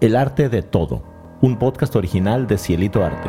El arte de todo, un podcast original de Cielito Arte.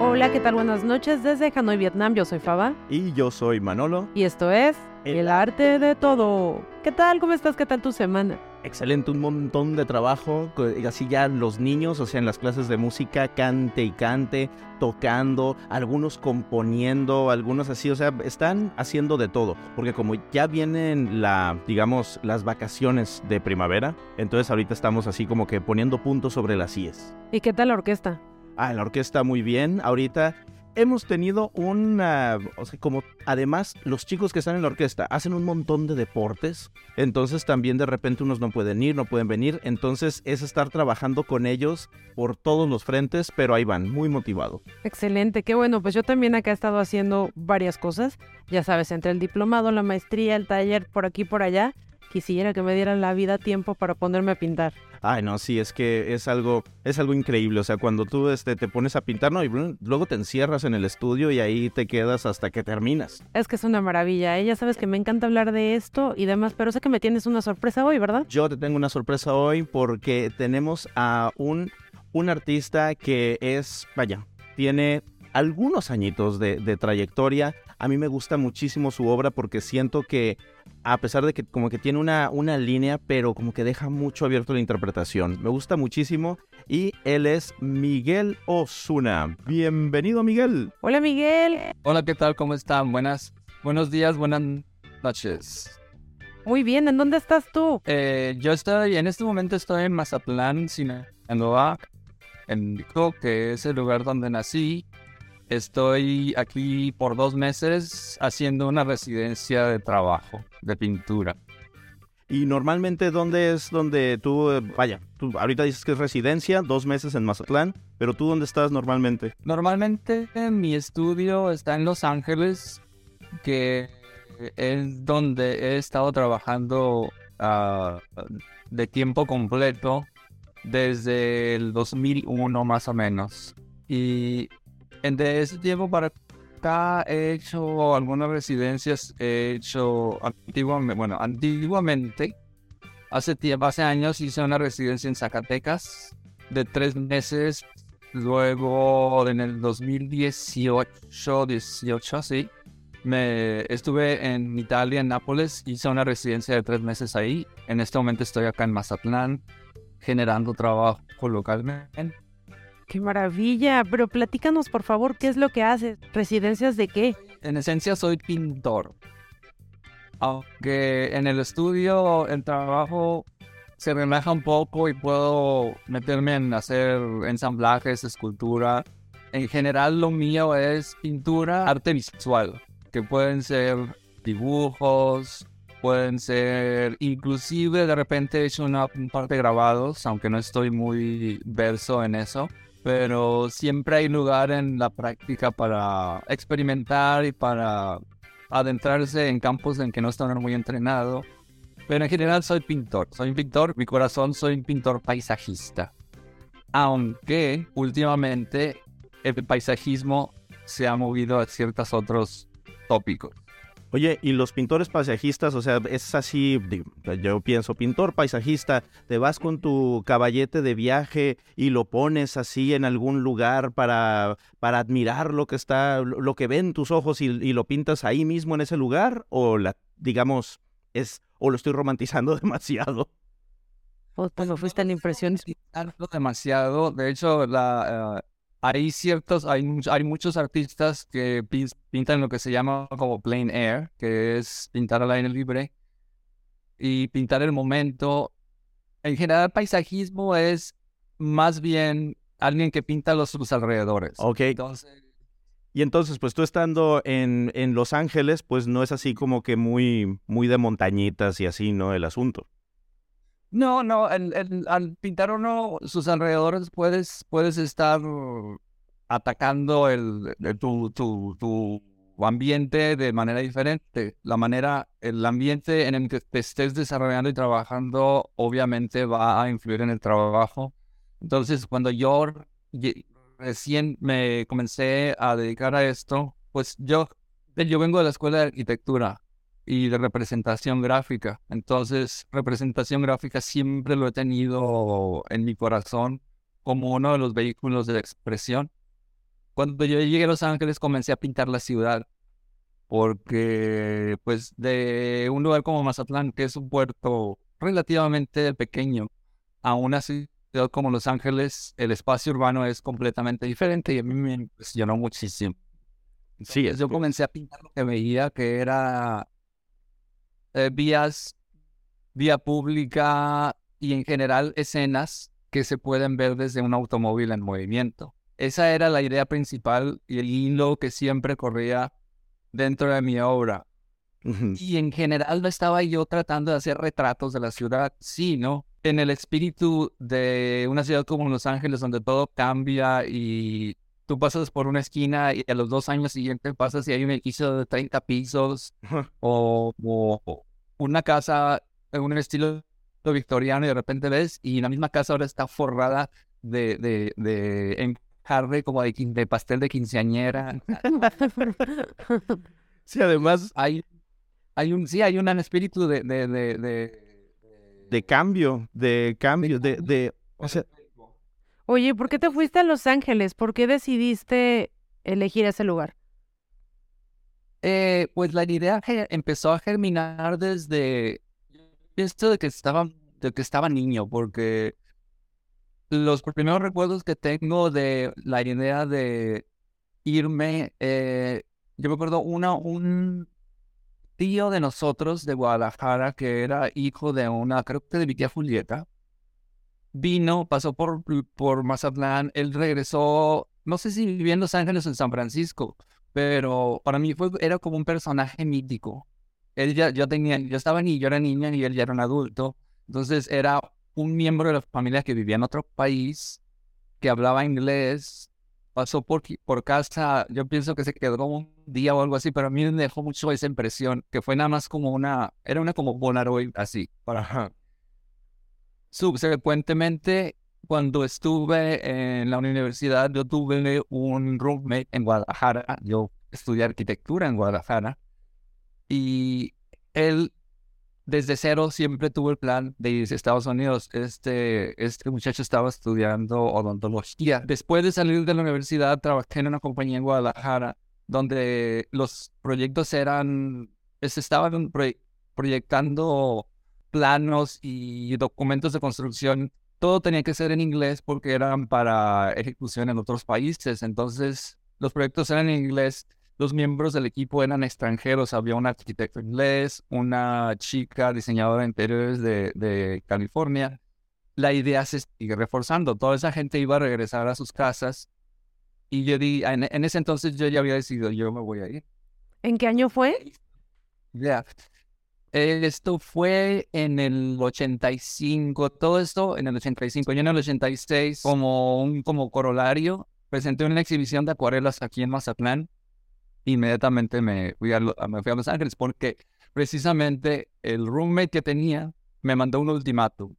Hola, ¿qué tal? Buenas noches desde Hanoi, Vietnam. Yo soy Faba. Y yo soy Manolo. Y esto es El arte de todo. ¿Qué tal? ¿Cómo estás? ¿Qué tal tu semana? Excelente, un montón de trabajo. Así ya los niños, o sea, en las clases de música, cante y cante, tocando, algunos componiendo, algunos así, o sea, están haciendo de todo. Porque como ya vienen la, digamos, las vacaciones de primavera, entonces ahorita estamos así como que poniendo puntos sobre las IES. ¿Y qué tal la orquesta? Ah, la orquesta muy bien. Ahorita hemos tenido una, o sea, como además los chicos que están en la orquesta hacen un montón de deportes, entonces también de repente unos no pueden ir, no pueden venir, entonces es estar trabajando con ellos por todos los frentes, pero ahí van, muy motivado. Excelente, qué bueno, pues yo también acá he estado haciendo varias cosas, ya sabes, entre el diplomado, la maestría, el taller, por aquí, por allá, quisiera que me dieran la vida tiempo para ponerme a pintar. Ay, no, sí, es que es algo, es algo increíble. O sea, cuando tú este, te pones a pintar, no, y luego te encierras en el estudio y ahí te quedas hasta que terminas. Es que es una maravilla, ¿eh? Ya sabes que me encanta hablar de esto y demás, pero sé que me tienes una sorpresa hoy, ¿verdad? Yo te tengo una sorpresa hoy porque tenemos a un, un artista que es, vaya, tiene algunos añitos de, de trayectoria. A mí me gusta muchísimo su obra porque siento que a pesar de que como que tiene una, una línea, pero como que deja mucho abierto la interpretación. Me gusta muchísimo y él es Miguel Osuna. Bienvenido Miguel. Hola Miguel. Hola, ¿qué tal? ¿Cómo están? Buenas, buenos días, buenas noches. Muy bien, ¿en dónde estás tú? Eh, yo estoy, en este momento estoy en Mazatlán, Sinaloa, en México, que es el lugar donde nací. Estoy aquí por dos meses haciendo una residencia de trabajo, de pintura. Y normalmente, ¿dónde es donde tú, eh, vaya, tú ahorita dices que es residencia, dos meses en Mazatlán, pero tú dónde estás normalmente? Normalmente mi estudio está en Los Ángeles, que es donde he estado trabajando uh, de tiempo completo desde el 2001 más o menos. Y de ese tiempo para acá he hecho algunas residencias, he hecho antiguamente, bueno, antiguamente, hace años hice una residencia en Zacatecas de tres meses, luego en el 2018, 18, sí, me estuve en Italia, en Nápoles, hice una residencia de tres meses ahí, en este momento estoy acá en Mazatlán, generando trabajo localmente Qué maravilla, pero platícanos por favor, ¿qué es lo que haces? ¿Residencias de qué? En esencia soy pintor. Aunque en el estudio el trabajo se relaja un poco y puedo meterme en hacer ensamblajes, escultura. En general lo mío es pintura, arte visual, que pueden ser dibujos, pueden ser inclusive de repente he hecho una parte de grabados, aunque no estoy muy verso en eso pero siempre hay lugar en la práctica para experimentar y para adentrarse en campos en que no está muy entrenado. Pero en general soy pintor, soy un pintor, mi corazón soy un pintor paisajista. Aunque últimamente el paisajismo se ha movido a ciertos otros tópicos. Oye, y los pintores paisajistas, o sea, es así, yo pienso, pintor paisajista, te vas con tu caballete de viaje y lo pones así en algún lugar para, para admirar lo que está, lo que ven tus ojos y, lo pintas ahí mismo en ese lugar, o la, digamos, es, o lo estoy romantizando demasiado. Pues, pues fuiste la impresión. demasiado, de hecho, la, eh, hay ciertos, hay, hay muchos artistas que pintan lo que se llama como plain air, que es pintar al aire libre y pintar el momento. En general, paisajismo es más bien alguien que pinta los, sus alrededores. Ok. Entonces, y entonces, pues tú estando en, en Los Ángeles, pues no es así como que muy, muy de montañitas y así, ¿no? El asunto. No, no, al pintar uno sus alrededores puedes, puedes estar atacando el, tu, tu, tu, ambiente de manera diferente. La manera, el ambiente en el que te estés desarrollando y trabajando obviamente va a influir en el trabajo. Entonces, cuando yo recién me comencé a dedicar a esto, pues yo, yo vengo de la escuela de arquitectura y de representación gráfica. Entonces, representación gráfica siempre lo he tenido en mi corazón como uno de los vehículos de expresión. Cuando yo llegué a Los Ángeles comencé a pintar la ciudad porque pues de un lugar como Mazatlán, que es un puerto relativamente pequeño, a una ciudad como Los Ángeles, el espacio urbano es completamente diferente y a mí me impresionó muchísimo. sí, yo comencé a pintar lo que veía, que era eh, vías, vía pública y en general escenas que se pueden ver desde un automóvil en movimiento. Esa era la idea principal y el hilo que siempre corría dentro de mi obra. Y en general no estaba yo tratando de hacer retratos de la ciudad, sino en el espíritu de una ciudad como Los Ángeles, donde todo cambia y tú pasas por una esquina y a los dos años siguientes pasas y hay un edificio de 30 pisos o, una casa en un estilo victoriano y de repente ves y la misma casa ahora está forrada de, de, de como de, de pastel de quinceañera. sí, además hay, hay un, sí, hay un espíritu de, de, de, de cambio, de cambio, de, de, o sea... Oye, ¿por qué te fuiste a Los Ángeles? ¿Por qué decidiste elegir ese lugar? Eh, pues la idea empezó a germinar desde esto de que estaba, de que estaba niño, porque los primeros recuerdos que tengo de la idea de irme, eh, yo me acuerdo una, un tío de nosotros de Guadalajara que era hijo de una, creo que de mi tía Julieta, vino, pasó por, por Mazatlán, él regresó, no sé si vivía en Los Ángeles o en San Francisco, pero para mí fue, era como un personaje mítico. Él ya, yo tenía, yo estaba ni yo era niña y él ya era un adulto, entonces era un miembro de la familia que vivía en otro país, que hablaba inglés, pasó por, por casa, yo pienso que se quedó un día o algo así, pero a mí me dejó mucho esa impresión, que fue nada más como una, era una como Bonaroy así. Para... Subsecuentemente, cuando estuve en la universidad, yo tuve un roommate en Guadalajara, yo estudié arquitectura en Guadalajara, y él desde cero siempre tuvo el plan de irse a Estados Unidos. Este, este muchacho estaba estudiando odontología. Después de salir de la universidad, trabajé en una compañía en Guadalajara donde los proyectos eran, se estaban proyectando planos y documentos de construcción. Todo tenía que ser en inglés porque eran para ejecución en otros países. Entonces, los proyectos eran en inglés los miembros del equipo eran extranjeros. Había un arquitecto inglés, una chica diseñadora de interiores de, California. La idea se sigue reforzando. Toda esa gente iba a regresar a sus casas. Y yo di, en, ese entonces yo ya había decidido, yo me voy a ir. ¿En qué año fue? Ya. Esto fue en el 85, todo esto en el 85. Yo en el 86, como un como corolario, presenté una exhibición de acuarelas aquí en Mazatlán inmediatamente me fui, a, a Los Ángeles porque precisamente el roommate que tenía me mandó un ultimátum.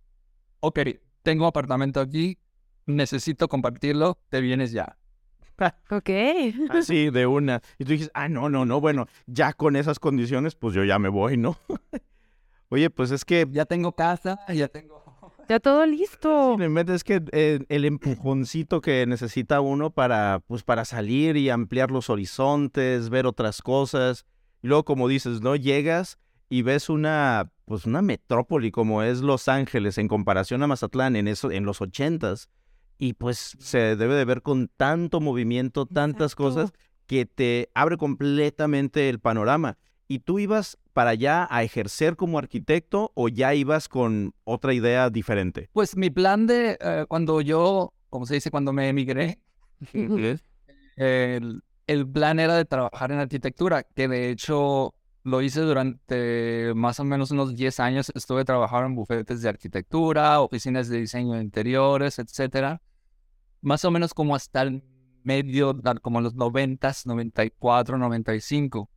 Ok, tengo apartamento aquí, necesito compartirlo, te vienes ya. Ok. Así, de una. Y tú dices, ah, no, no, no, bueno, ya con esas condiciones, pues yo ya me voy, ¿no? Oye, pues es que... Ya tengo casa, ya tengo ya todo listo. Simplemente es que eh, el empujoncito que necesita uno para, pues, para salir y ampliar los horizontes, ver otras cosas. Y luego, como dices, ¿no? Llegas y ves una, pues, una metrópoli como es Los Ángeles en comparación a Mazatlán en, eso, en los ochentas. Y pues se debe de ver con tanto movimiento, tantas cosas, que te abre completamente el panorama. Y tú ibas para allá a ejercer como arquitecto o ya ibas con otra idea diferente? Pues mi plan de eh, cuando yo, como se dice, cuando me emigré, el, el, plan era de trabajar en arquitectura, que de hecho lo hice durante más o menos unos 10 años. Estuve trabajando en bufetes de arquitectura, oficinas de diseño de interiores, etcétera. Más o menos como hasta el medio, como los 90, 94, 95.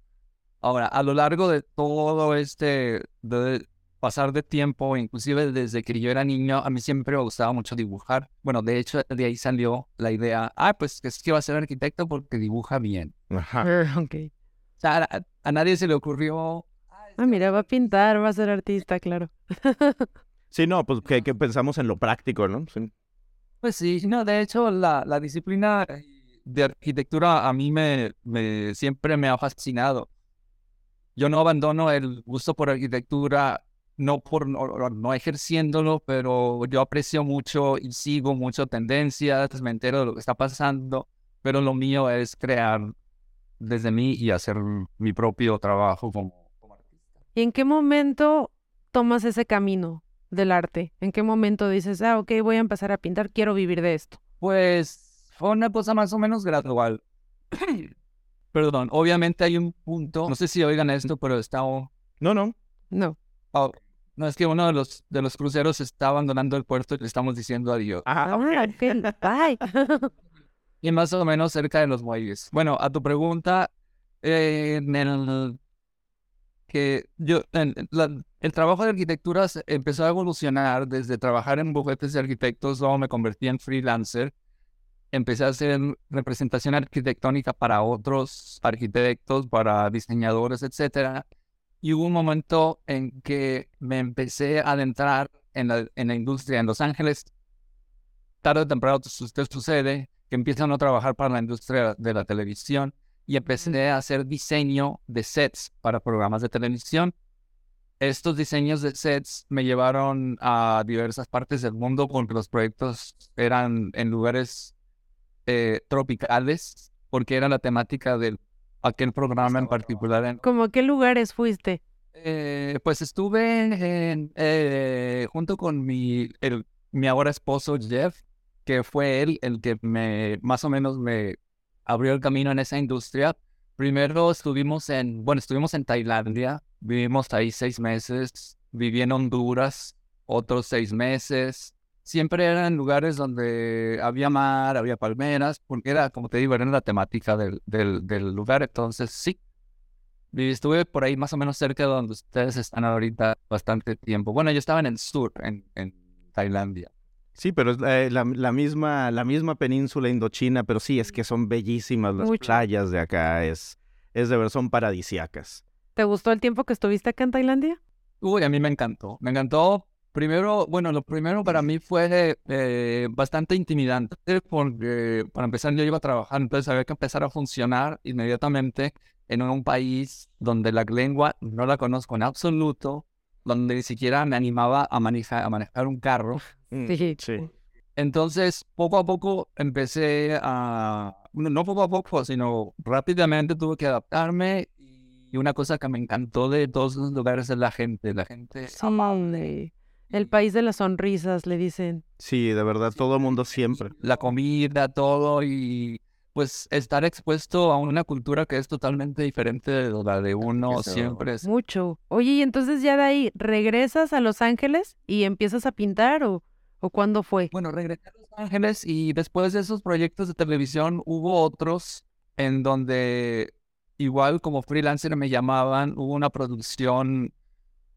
Ahora, a lo largo de todo este de pasar de tiempo, inclusive desde que yo era niño, a mí siempre me gustaba mucho dibujar. Bueno, de hecho, de ahí salió la idea, ah, pues es que va a ser arquitecto porque dibuja bien. Ajá. Eh, ok. O sea, a, nadie se le ocurrió, Ah, mira, va a pintar, va a ser artista, claro. Sí, no, pues que, que pensamos en lo práctico, ¿no? Sí. Pues sí, no, de hecho la, la disciplina de arquitectura a mí me, me siempre me ha fascinado. Yo no abandono el gusto por arquitectura, no por no, no ejerciéndolo, pero yo aprecio mucho y sigo mucho tendencias, me entero de lo que está pasando, pero lo mío es crear desde mí y hacer mi propio trabajo como, como artista. ¿Y en qué momento tomas ese camino del arte? ¿En qué momento dices, ah, ok, voy a empezar a pintar, quiero vivir de esto? Pues fue una cosa más o menos gradual. Perdón, obviamente hay un punto, no sé si oigan esto, pero está... No, no. No. oh, no, es que uno de los, de los cruceros está abandonando el puerto y le estamos diciendo adiós. Ah, Ah, ok, bye. Y más o menos cerca de los muelles. Bueno, a tu pregunta, eh, en el que yo, en- la- el trabajo de arquitectura empezó a evolucionar desde trabajar en bufetes de arquitectos, luego me convertí en freelancer, empecé a hacer representación arquitectónica para otros arquitectos, para diseñadores, etcétera. Y hubo un momento en que me empecé a adentrar en la, en la industria en Los Ángeles. Tarde o temprano usted sucede que empiezan a trabajar para la industria de la televisión y empecé a hacer diseño de sets para programas de televisión. Estos diseños de sets me llevaron a diversas partes del mundo porque los proyectos eran en lugares eh, tropicales, porque era la temática de aquel programa en particular. En, ¿Cómo qué lugares fuiste? eh, pues estuve en, eh, junto con mi, el- mi ahora esposo Jeff, que fue él el que me más o menos me abrió el camino en esa industria. Primero estuvimos en, bueno, estuvimos en Tailandia, vivimos ahí seis meses, viví en Honduras otros seis meses. Siempre eran lugares donde había mar, había palmeras, porque era, como te digo, era la temática del, lugar. Entonces, sí, Estuve por ahí más o menos cerca de donde ustedes están ahorita bastante tiempo. Bueno, yo estaba en el sur, en Tailandia. Sí, pero es eh, la, la misma, la misma península indochina, pero sí, es que son bellísimas las Mucho. playas de acá, es, es de ver, son paradisíacas. ¿Te gustó el tiempo que estuviste acá en Tailandia? Uy, a mí me encantó. Me encantó. Primero, bueno, lo primero para mí fue eh, bastante intimidante porque para empezar yo iba a trabajar, entonces había que empezar a funcionar inmediatamente en un país donde la lengua no la conozco en absoluto, donde ni siquiera me animaba a manejar, a manejar un carro. Mm, Sí. sí. Entonces, poco a poco empecé a, bueno, no poco a poco, sino rápidamente tuve que adaptarme. Y una cosa que me encantó de todos los lugares es la gente, la gente Sí, amable. El país de las sonrisas, le dicen. Sí, de verdad, todo el mundo siempre. La comida, todo, y pues estar expuesto a una cultura que es totalmente diferente de la de uno Eso. siempre es... Mucho. Oye, y entonces ya de ahí, ¿regresas a Los Ángeles y empiezas a pintar o, o cuándo fue? Bueno, regresé a Los Ángeles y después de esos proyectos de televisión hubo otros en donde igual como freelancer me llamaban, hubo una producción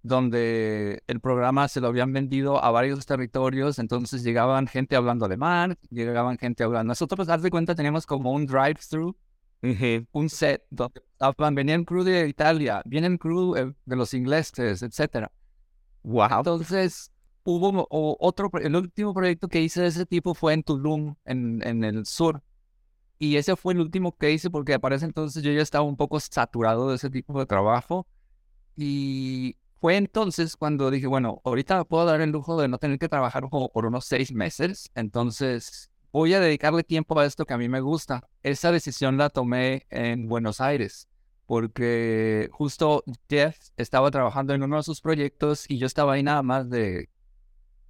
donde el programa se lo habían vendido a varios territorios, entonces llegaban gente hablando alemán, llegaban gente hablando. Nosotros, haz de cuenta, teníamos como un drive-through, un set donde estaban, venían crew de Italia, vienen crew eh, de los ingleses, etcétera. Wow. Entonces, hubo o- otro, el último proyecto que hice de ese tipo fue en Tulum, en, en el sur. Y ese fue el último que hice porque para ese entonces yo ya estaba un poco saturado de ese tipo de trabajo. Y fue entonces cuando dije, bueno, ahorita me puedo dar el lujo de no tener que trabajar como por unos seis meses. Entonces, voy a dedicarle tiempo a esto que a mí me gusta. Esa decisión la tomé en Buenos Aires porque justo Jeff estaba trabajando en uno de sus proyectos y yo estaba ahí nada más de,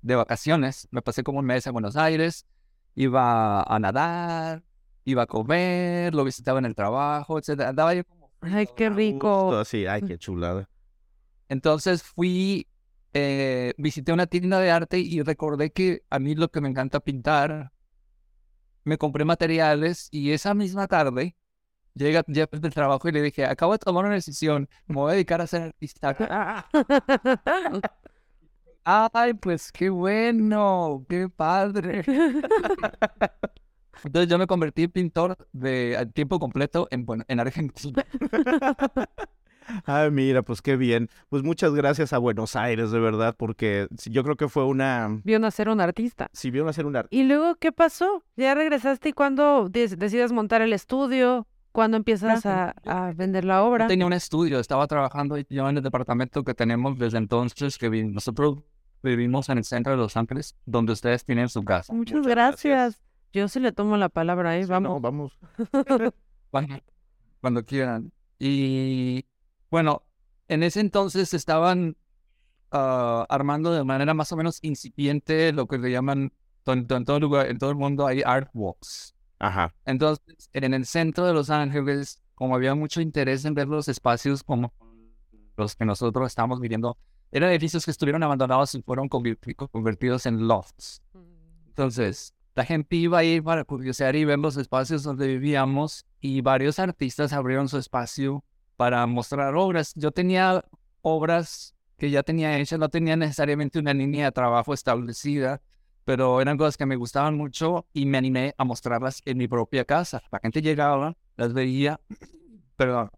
de vacaciones. Me pasé como un mes en Buenos Aires, iba a nadar, iba a comer, lo visitaba en el trabajo, etc. Andaba yo como... Ay, qué rico. así, ay, qué chulada. Entonces fui, eh, visité una tienda de arte y recordé que a mí lo que me encanta pintar, me compré materiales y esa misma tarde llega Jeff del trabajo y le dije, acabo de tomar una decisión, me voy a dedicar a ser artista. Ay, pues qué bueno, qué padre. Entonces yo me convertí en pintor de a tiempo completo en, bueno, en Argentina. Ah, mira, pues qué bien. Pues muchas gracias a Buenos Aires, de verdad, porque sí, yo creo que fue una... Vio nacer un artista. Si vieron hacer un arte. ¿Y luego qué pasó? ¿Ya regresaste y cuándo des- decides montar el estudio? ¿Cuándo empiezas a, a vender la obra? Tenía un estudio, estaba trabajando yo en el departamento que tenemos desde entonces, que vi- nosotros vivimos en el centro de Los Ángeles, donde ustedes tienen su casa. Muchas, Muchas gracias. gracias. Yo sí le tomo la palabra, ¿eh? Sí, Vamos. no, vamos. Cuando, cuando quieran. Y bueno, en ese entonces estaban ah, armando de manera más o menos incipiente lo que le llaman, en, en todo lugar, en todo el mundo hay art walks. Ajá. Entonces, en el centro de Los Ángeles, como había mucho interés en ver los espacios como los que nosotros estamos viviendo, eran edificios que estuvieron abandonados y fueron convertidos en lofts. Entonces, la gente iba a ir para curiosear y ver los espacios donde vivíamos y varios artistas abrieron su espacio para mostrar obras. Yo tenía obras que ya tenía hechas, no tenía necesariamente una línea de trabajo establecida, pero eran cosas que me gustaban mucho y me animé a mostrarlas en mi propia casa. La gente llegaba, las veía, perdón,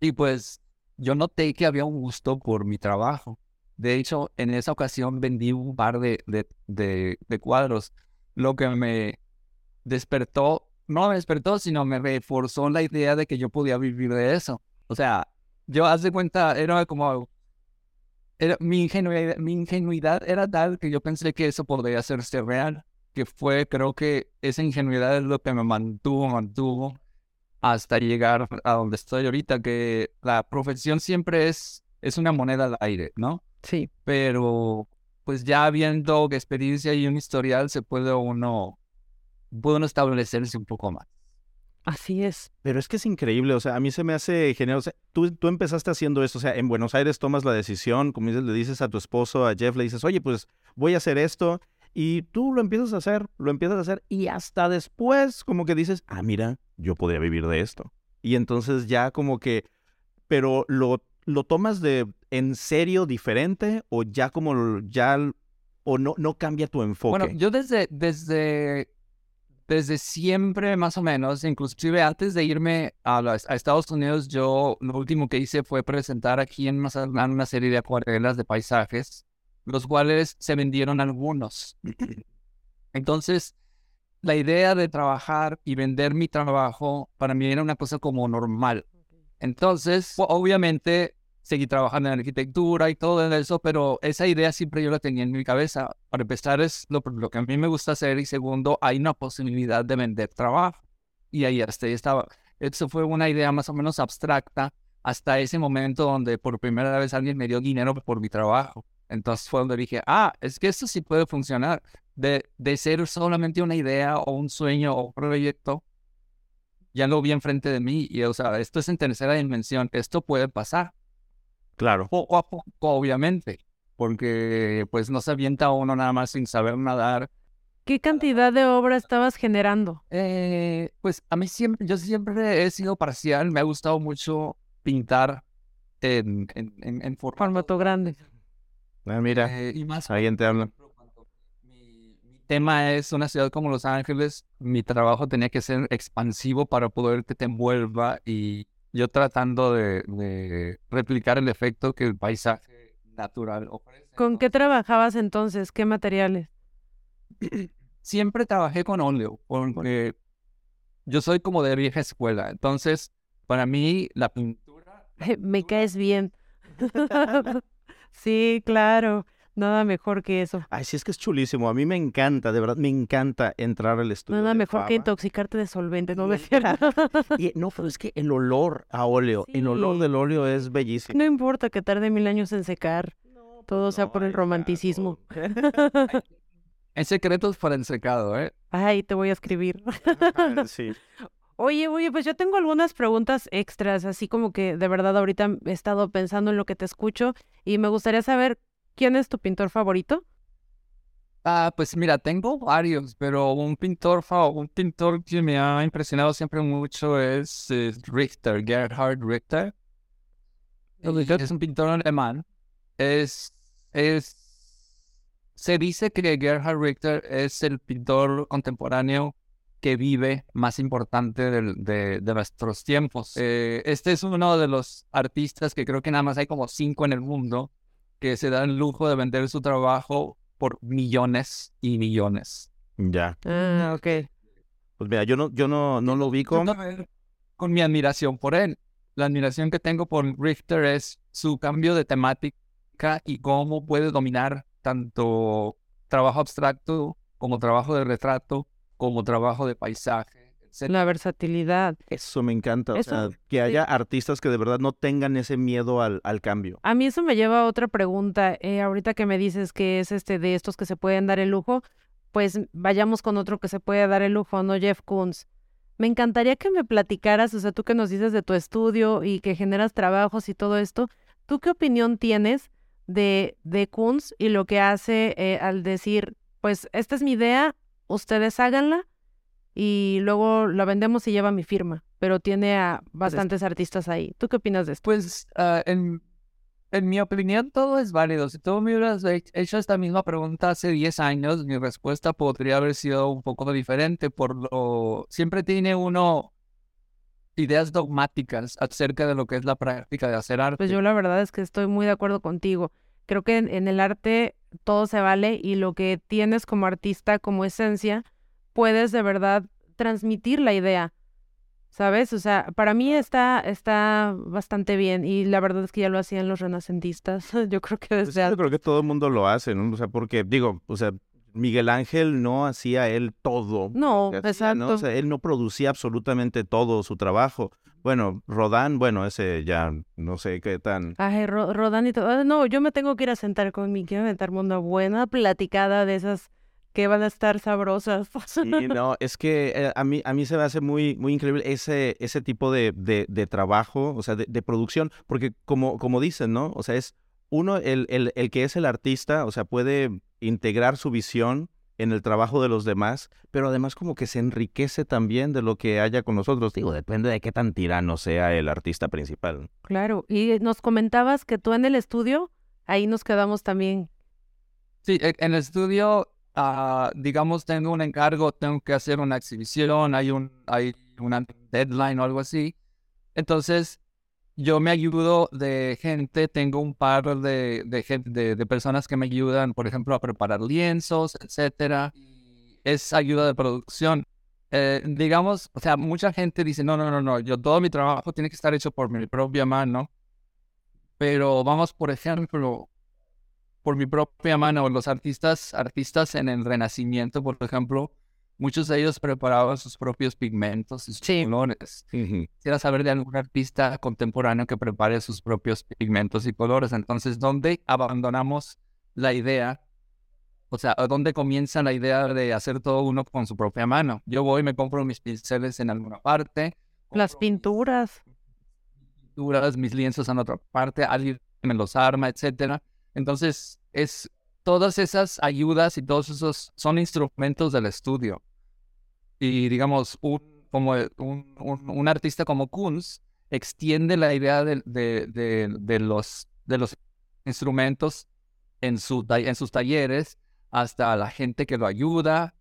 y pues yo noté que había un gusto por mi trabajo. De hecho, en esa ocasión vendí un par de, cuadros, lo que me despertó, no me despertó, sino me reforzó la idea de que yo podía vivir de eso. O sea, yo haz de cuenta, era como, era, mi, ingenuidad, mi ingenuidad era tal que yo pensé que eso podría hacerse real, que fue, creo que esa ingenuidad es lo que me mantuvo, mantuvo hasta llegar a donde estoy ahorita, que la profesión siempre es, es una moneda al aire, ¿no? Sí. pero pues ya viendo experiencia y un historial se puede uno, puede uno establecerse un poco más. Así es. Pero es que es increíble, o sea, a mí se me hace genial. O sea, tú, tú empezaste haciendo esto, o sea, en Buenos Aires tomas la decisión, como dices, le dices a tu esposo, a Jeff, le dices, oye, pues voy a hacer esto, y tú lo empiezas a hacer, lo empiezas a hacer, y hasta después como que dices, ah, mira, yo podría vivir de esto. Y entonces ya como que, pero lo, lo tomas de en serio diferente, o ya como, ya, o no, no cambia tu enfoque. Bueno, yo desde, desde, desde siempre más o menos, inclusive antes de irme a, las- a Estados Unidos, yo lo último que hice fue presentar aquí en Mazatlán una serie de acuarelas de paisajes, los cuales se vendieron algunos. Entonces, la idea de trabajar y vender mi trabajo para mí era una cosa como normal. Entonces, obviamente, seguí trabajando en arquitectura y todo eso, pero esa idea siempre yo la tenía en mi cabeza. Para empezar, es lo, lo que a mí me gusta hacer y segundo, hay una posibilidad de vender trabajo. Y ahí hasta ahí estaba. Eso fue una idea más o menos abstracta hasta ese momento donde por primera vez alguien me dio dinero por mi trabajo. Entonces fue donde dije, ah, es que esto sí puede funcionar. De, de ser solamente una idea o un sueño o un proyecto, ya lo vi enfrente de mí y, o sea, esto es en tercera dimensión, esto puede pasar. claro. Poco a poco, obviamente, porque pues no se avienta uno nada más sin saber nadar. ¿Qué cantidad de obra estabas generando? Eh, pues a mí siempre, yo siempre he sido parcial, me ha gustado mucho pintar en, en, en, en formato grande. Ah, mira, eh, y más alguien te habla. Tema es una ciudad como Los Ángeles. Mi trabajo tenía que ser expansivo para poder que te envuelva y yo tratando de, de replicar el efecto que el paisaje natural ofrece. ¿Con qué trabajabas entonces? ¿Qué materiales? Siempre trabajé con óleo porque yo soy como de vieja escuela. Entonces, para mí la pintura... Me caes bien. sí, claro. Nada mejor que eso. Ay, sí, es que es chulísimo. A mí me encanta, de verdad, me encanta entrar al estudio. Nada de mejor que intoxicarte de solvente, ¿no Me? Y, no, pero es que el olor a óleo, el olor del óleo es bellísimo. No importa que tarde mil años en secar. Todo sea por el romanticismo. Hay secretos para el secado, ¿eh? Ay, te voy a escribir. sí. Oye, oye, pues yo tengo algunas preguntas extras, así como que de verdad ahorita he estado pensando en lo que te escucho y me gustaría saber quién es tu pintor favorito. Ah, pues mira, tengo varios, pero un pintor, un pintor que me ha impresionado siempre mucho es Richter, Gerhard Richter. Es un pintor alemán. Es, es, se dice que Gerhard Richter es el pintor contemporáneo que vive más importante de, de nuestros tiempos. Eh, este es uno de los artistas que creo que nada más hay como cinco en el mundo que se dan el lujo de vender su trabajo por millones y millones. Ya. Ah, ok. Pues mira, yo no, yo no, no lo ubico. Con mi admiración por él. La admiración que tengo por Richter es su cambio de temática y cómo puede dominar tanto trabajo abstracto como trabajo de retrato, como trabajo de paisaje, La versatilidad. Eso me encanta. O sea, que haya artistas que de verdad no tengan ese miedo al, al cambio. A mí eso me lleva a otra pregunta. Eh, ahorita que me dices que es este de estos que se pueden dar el lujo, pues vayamos con otro que se puede dar el lujo, ¿no? Jeff Koons. Me encantaría que me platicaras, o sea, tú que nos dices de tu estudio y que generas trabajos y todo esto, ¿tú qué opinión tienes de, de Koons y lo que hace eh, al decir, pues esta es mi idea, ustedes háganla y luego la vendemos y lleva mi firma, pero tiene a bastantes artistas ahí. ¿Tú qué opinas de esto? Pues ah, en, en mi opinión todo es válido. Si tú me hubieras he- hecho esta misma pregunta hace 10 años, mi respuesta podría haber sido un poco diferente. Por lo siempre tiene uno ideas dogmáticas acerca de lo que es la práctica de hacer arte. Pues yo la verdad es que estoy muy de acuerdo contigo. Creo que en, en el arte todo se vale y lo que tienes como artista, como esencia, puedes de verdad transmitir la idea. ¿Sabes? O sea, para mí está, está bastante bien y la verdad es que ya lo hacían los renacentistas. Yo creo que Pues desde yo creo que todo el mundo lo hace, ¿no? O sea, porque, digo, o sea, Miguel Ángel no hacía él todo. No, ¿no? O exacto. sea, él no producía absolutamente todo su trabajo. Bueno, Rodán, bueno, ese ya no sé qué tan... Ay, Ro- Rodán y todo. Ah, No, yo me tengo que ir a sentar con mi, quiero aventarme una buena platicada de esas que van a estar sabrosas. Sí, no, es que eh, a mí a mí se me hace muy muy increíble ese ese tipo de, de, de trabajo, o sea, de, de producción, porque como como dicen, ¿no? O sea, es uno el, el, el que es el artista, o sea, puede integrar su visión en el trabajo de los demás, pero además como que se enriquece también de lo que haya con nosotros. Digo, depende de qué tan tirano sea el artista principal. Claro, y nos comentabas que tú en el estudio, ahí nos quedamos también. Sí, e- en el estudio, ah, digamos, tengo un encargo, tengo que hacer una exhibición, hay un, hay una deadline o algo así. Entonces, yo me ayudo de gente, tengo un par de, de, de, de personas que me ayudan, por ejemplo, a preparar lienzos, etcétera. Es ayuda de producción. Eh, digamos, o sea, mucha gente dice, no, no, no, no, yo todo mi trabajo tiene que estar hecho por mi propia mano. Pero vamos, por ejemplo, por mi propia mano, los artistas, artistas en el Renacimiento, por ejemplo, muchos de ellos preparaban sus propios pigmentos y sus Sí. colores. Quisiera saber de algún artista contemporáneo que prepare sus propios pigmentos y colores. Entonces, ¿dónde abandonamos la idea? O sea, ¿a ¿dónde comienza la idea de hacer todo uno con su propia mano? Yo voy, me compro mis pinceles en alguna parte. Las compro mis pinturas. pinturas, mis lienzos en otra parte, alguien me los arma, etcétera. Entonces, es todas esas ayudas y todos esos son instrumentos del estudio. Y digamos, un, como un, artista como Kunz extiende la idea de, los, de los instrumentos en, su, en sus talleres hasta la gente que lo ayuda.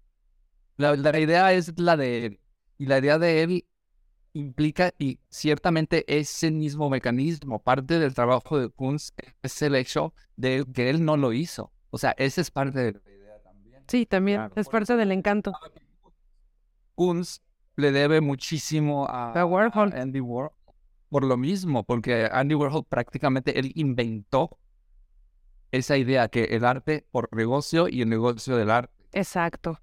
La, la idea es la de. Y la idea de él implica y ciertamente ese mismo mecanismo, parte del trabajo de Kunz es el hecho de que él no lo hizo. O sea, esa es parte de la idea también. Sí, también Claro, es parte del encanto. Kunz le debe muchísimo a, A Warhol. a Andy Warhol por lo mismo, porque Andy Warhol prácticamente él inventó esa idea que el arte por negocio y el negocio del arte. Exacto.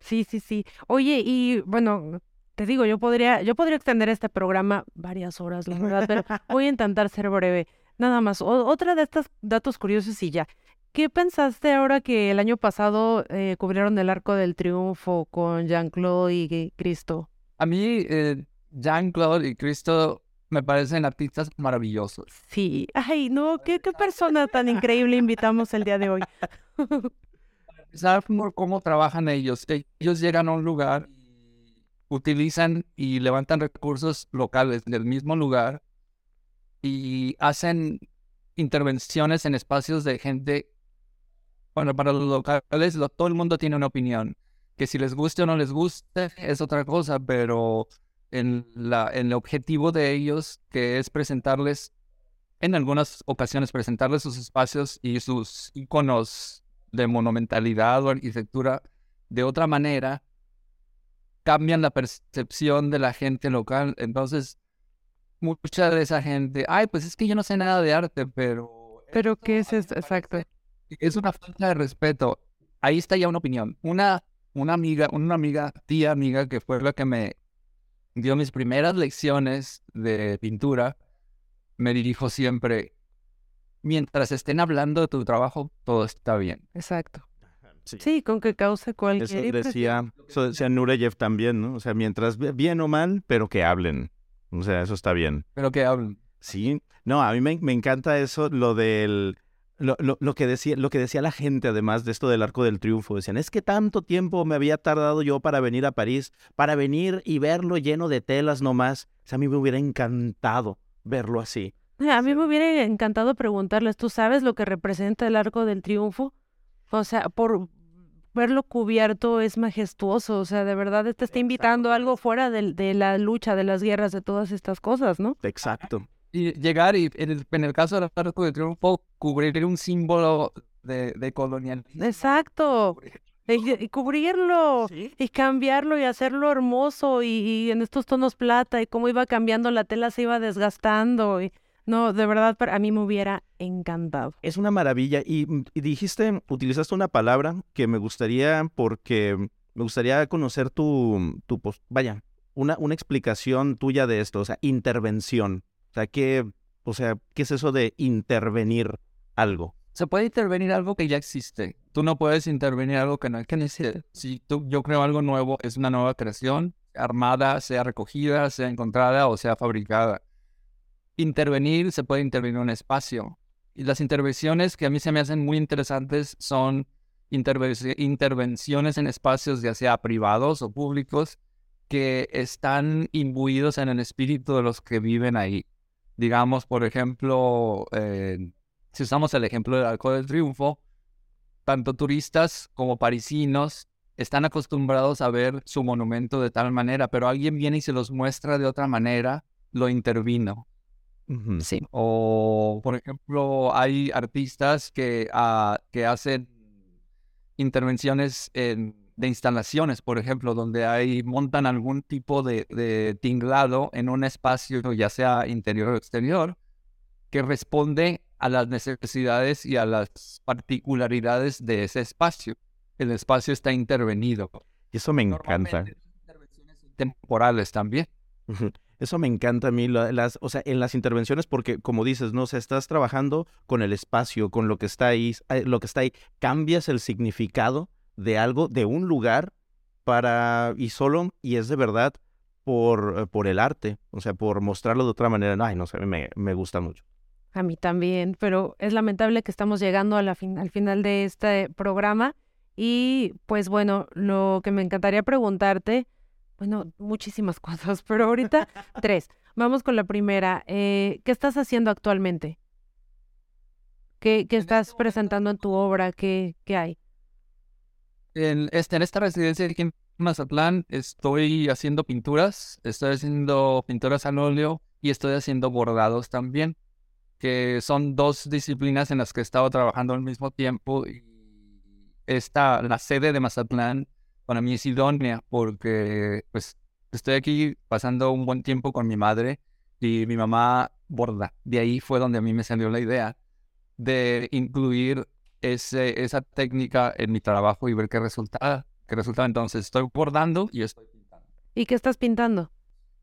Sí, sí, sí. Oye, y bueno, te digo, yo podría, yo podría extender este programa varias horas, la verdad, pero voy a intentar ser breve. Nada más, o- otra de estos datos curiosos y ya. ¿Qué pensaste ahora que el año pasado eh, cubrieron el Arco del Triunfo con Jean-Claude y Cristo? A mí, eh, Jean-Claude y Cristo me parecen artistas maravillosos. Sí. Ay, no, qué, qué persona tan increíble invitamos el día de hoy. ¿Sabes por cómo trabajan ellos? Ellos llegan a un lugar, utilizan y levantan recursos locales del mismo lugar y hacen intervenciones en espacios de gente. Bueno, para los locales lo- todo el mundo tiene una opinión. que si les guste o no les guste es otra cosa, pero en, la, en el objetivo de ellos, que es presentarles, en algunas ocasiones, presentarles sus espacios y sus iconos de monumentalidad o arquitectura de otra manera, cambian la percepción de la gente local. Entonces, mucha de esa gente, ay, pues es que yo no sé nada de arte, pero... Pero ¿qué es esto? Exacto. Es una falta de respeto. Ahí está ya una opinión. Una, una amiga, una amiga, tía amiga, que fue la que me dio mis primeras lecciones de pintura, me dijo siempre, mientras estén hablando de tu trabajo, todo está bien. Exacto. Sí, con que cause cualquier... Eso decía, eso decía Nureyev también, ¿no? O sea, mientras bien o mal, pero que hablen. O sea, eso está bien. Pero que hablen. Sí. No, a mí me, me encanta eso, lo del... Lo, lo, lo, que decía, lo que decía la gente, además de esto del Arco del Triunfo, decían, es que tanto tiempo me había tardado yo para venir a París, para venir y verlo lleno de telas nomás. O sea, a mí me hubiera encantado verlo así. A mí me hubiera encantado preguntarles, ¿tú sabes lo que representa el Arco del Triunfo? O sea, por verlo cubierto es majestuoso, o sea, de verdad te está invitando a algo fuera de, de, la lucha, de las guerras, de todas estas cosas, ¿no? Exacto. Y llegar y en el, en el caso del Arco de Triunfo, cubrir un símbolo de, de colonialismo. Exacto. Y, y cubrirlo ¿Sí? y cambiarlo y hacerlo hermoso y, y, en estos tonos plata y cómo iba cambiando la tela se iba desgastando y no, de verdad, a mí me hubiera encantado. Es una maravilla. Y, y, dijiste, utilizaste una palabra que me gustaría, porque me gustaría conocer tu, tu vaya, una, una explicación tuya de esto, o sea, intervención. O sea, ¿qué, o sea, ¿qué es eso de intervenir algo? Se puede intervenir algo que ya existe. Tú no puedes intervenir algo que no necesitar. Si tú, yo creo algo nuevo, es una nueva creación, armada, sea recogida, sea encontrada o sea fabricada intervenir, se puede intervenir en un espacio. Y las intervenciones que a mí se me hacen muy interesantes son intervenciones en espacios ya sea privados o públicos que están imbuidos en el espíritu de los que viven ahí. Digamos, por ejemplo, eh, si usamos el ejemplo del Arco del Triunfo, tanto turistas como parisinos están acostumbrados a ver su monumento de tal manera, pero alguien viene y se los muestra de otra manera, lo intervino. Sí. O, por ejemplo, hay artistas que, ah, que hacen intervenciones en- de instalaciones, por ejemplo, donde hay, montan algún tipo de, de tinglado en un espacio, ya sea interior o exterior, que responde a las necesidades y a las particularidades de ese espacio. El espacio está intervenido. Y eso me encanta. Intervenciones temporales también. Eso me encanta a mí, la- las, o sea, en las intervenciones, porque como dices, no, o estás trabajando con el espacio, con lo que está ahí, eh, lo que está cambias el significado de algo, de un lugar, para, y solo, y es de verdad por, eh, por el arte, o sea, por mostrarlo de otra manera. Ay, no sé, me, me gusta mucho. A mí también, pero es lamentable que estamos llegando a fin- al final de este programa y pues bueno, lo que me encantaría preguntarte, bueno, muchísimas cosas, pero ahorita tres. Vamos con la primera. Eh, ¿qué estás haciendo actualmente? ¿Qué, estás este momento- presentando en tu obra? ¿Qué, qué hay? En, este, en esta residencia aquí en Mazatlán estoy haciendo pinturas, estoy haciendo pinturas al óleo y estoy haciendo bordados también, que son dos disciplinas en las que he estado trabajando al mismo tiempo. Y esta, la sede de Mazatlán para mí es idónea porque pues estoy aquí pasando un buen tiempo con mi madre y mi mamá borda. De ahí fue donde a mí me salió la idea de incluir ese, esa técnica en mi trabajo y ver qué resulta. Qué resulta. Entonces estoy bordando y estoy pintando. ¿Y qué estás pintando?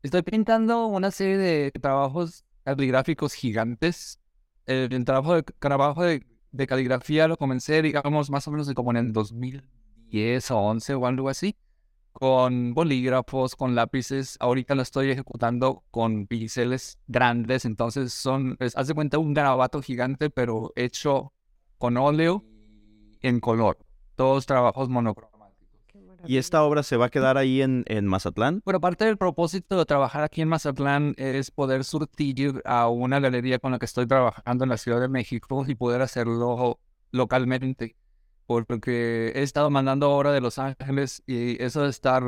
Estoy pintando una serie de trabajos caligráficos gigantes. El, el trabajo, de, trabajo de, de caligrafía lo comencé, digamos, más o menos de como en el 2010 o 11 o algo así, con bolígrafos, con lápices. Ahorita lo estoy ejecutando con pinceles grandes, entonces son, es, haz de cuenta un garabato gigante, pero hecho con óleo en color. Todos trabajos monocromáticos. ¿Y esta obra se va a quedar ahí en, en Mazatlán? Bueno, parte del propósito de trabajar aquí en Mazatlán es poder surtir a una galería con la que estoy trabajando en la Ciudad de México y poder hacerlo localmente. Porque he estado mandando ahora de Los Ángeles y eso de estar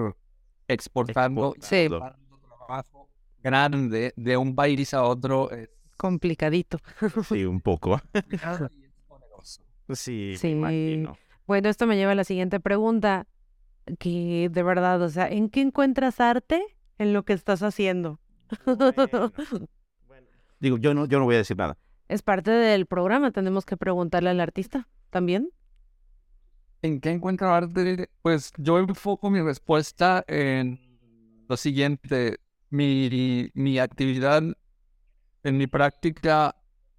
exportando Sí. Trabajo grande de un país a otro es Complicadito. Sí, un poco. Sí, Sí. imagino. Bueno, esto me lleva a la siguiente pregunta, que de verdad, o sea, ¿en qué encuentras arte en lo que estás haciendo? Bueno. Digo, yo no, yo no voy a decir nada. Es parte del programa, tenemos que preguntarle al artista también. ¿En qué encuentro arte? Pues yo enfoco mi respuesta en lo siguiente. Mi, mi actividad en mi práctica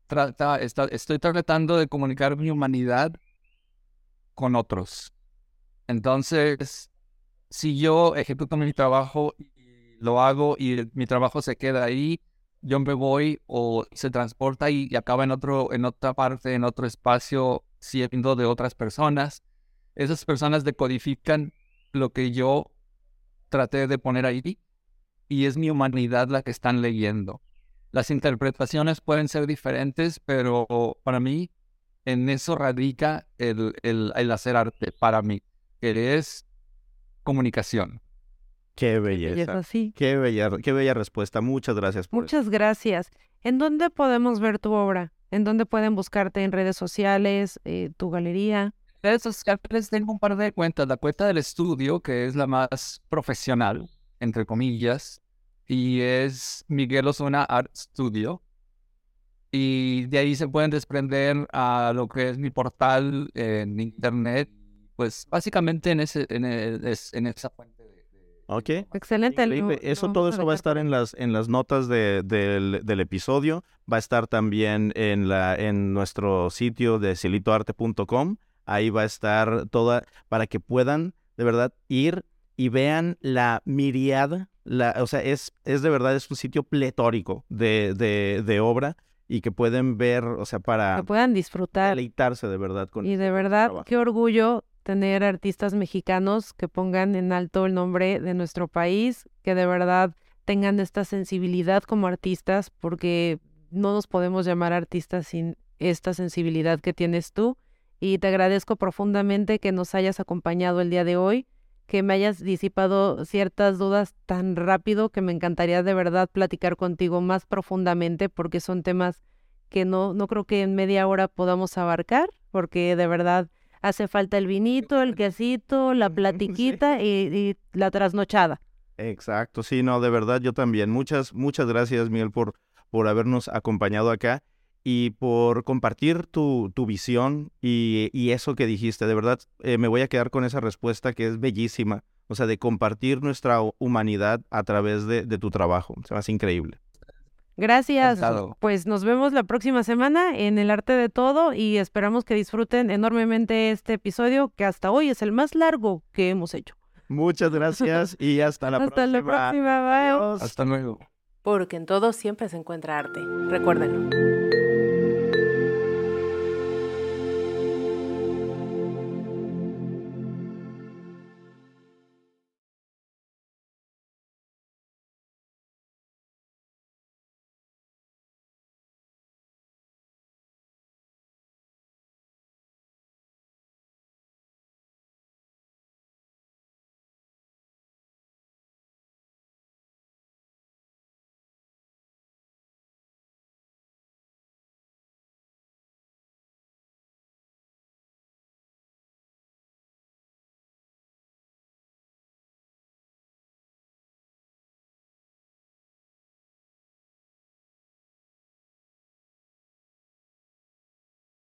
trata, está- estoy tratando de comunicar mi humanidad con otros. Entonces, si yo ejecuto mi trabajo y lo hago y mi trabajo se queda ahí, yo me voy o se transporta y, y acaba en otro, en otra parte, en otro espacio, siendo de otras personas esas personas decodifican lo que yo traté de poner ahí y es mi humanidad la que están leyendo. Las interpretaciones pueden ser diferentes, pero para mí en eso radica el, el- el hacer arte, para mí, que es comunicación. Qué belleza. Qué bella, qué bella respuesta. Muchas gracias por eso. Muchas gracias. ¿En dónde podemos ver tu obra? ¿En dónde pueden buscarte en redes sociales, eh, tu galería? Redes sociales tengo un par de cuentas. La cuenta del estudio, que es la más profesional, entre comillas, y es Miguel Osuna Art Studio. Y de ahí se pueden desprender a lo que es mi portal en internet. Pues básicamente en, ese, en, el- en esa fuente de... de- Ok. Excelente. Increíble. Eso, todo eso va a estar en las, en las notas de- del, del episodio. Va a estar también en, la, en nuestro sitio de cielitoarte.com. Ahí va a estar toda, para que puedan de verdad ir y vean la miriada. La, o sea, es, es de verdad, es un sitio pletórico de, de, de obra y que pueden ver, o sea, para Que puedan disfrutar. deleitarse de verdad con Y este de verdad, trabajo. qué orgullo tener artistas mexicanos que pongan en alto el nombre de nuestro país, que de verdad tengan esta sensibilidad como artistas, porque no nos podemos llamar artistas sin esta sensibilidad que tienes tú. Y te agradezco profundamente que nos hayas acompañado el día de hoy, que me hayas disipado ciertas dudas tan rápido que me encantaría de verdad platicar contigo más profundamente, porque son temas que no, no creo que en media hora podamos abarcar, porque de verdad hace falta el vinito, el quesito, la Sí. platiquita y, y la trasnochada. Exacto, sí, no, de verdad yo también. Muchas, muchas gracias, Miguel, por, por habernos acompañado acá y por compartir tu, tu visión y, y eso que dijiste. De verdad, eh, me voy a quedar con esa respuesta que es bellísima. O sea, de compartir nuestra hu- humanidad a través de, de tu trabajo. Se me hace increíble. Gracias. Encantado. Pues nos vemos la próxima semana en el arte de todo y esperamos que disfruten enormemente este episodio que hasta hoy es el más largo que hemos hecho. Muchas gracias y hasta la hasta próxima. la próxima, bye. Adiós. Hasta luego. Porque en todo siempre se encuentra arte. Recuérdenlo.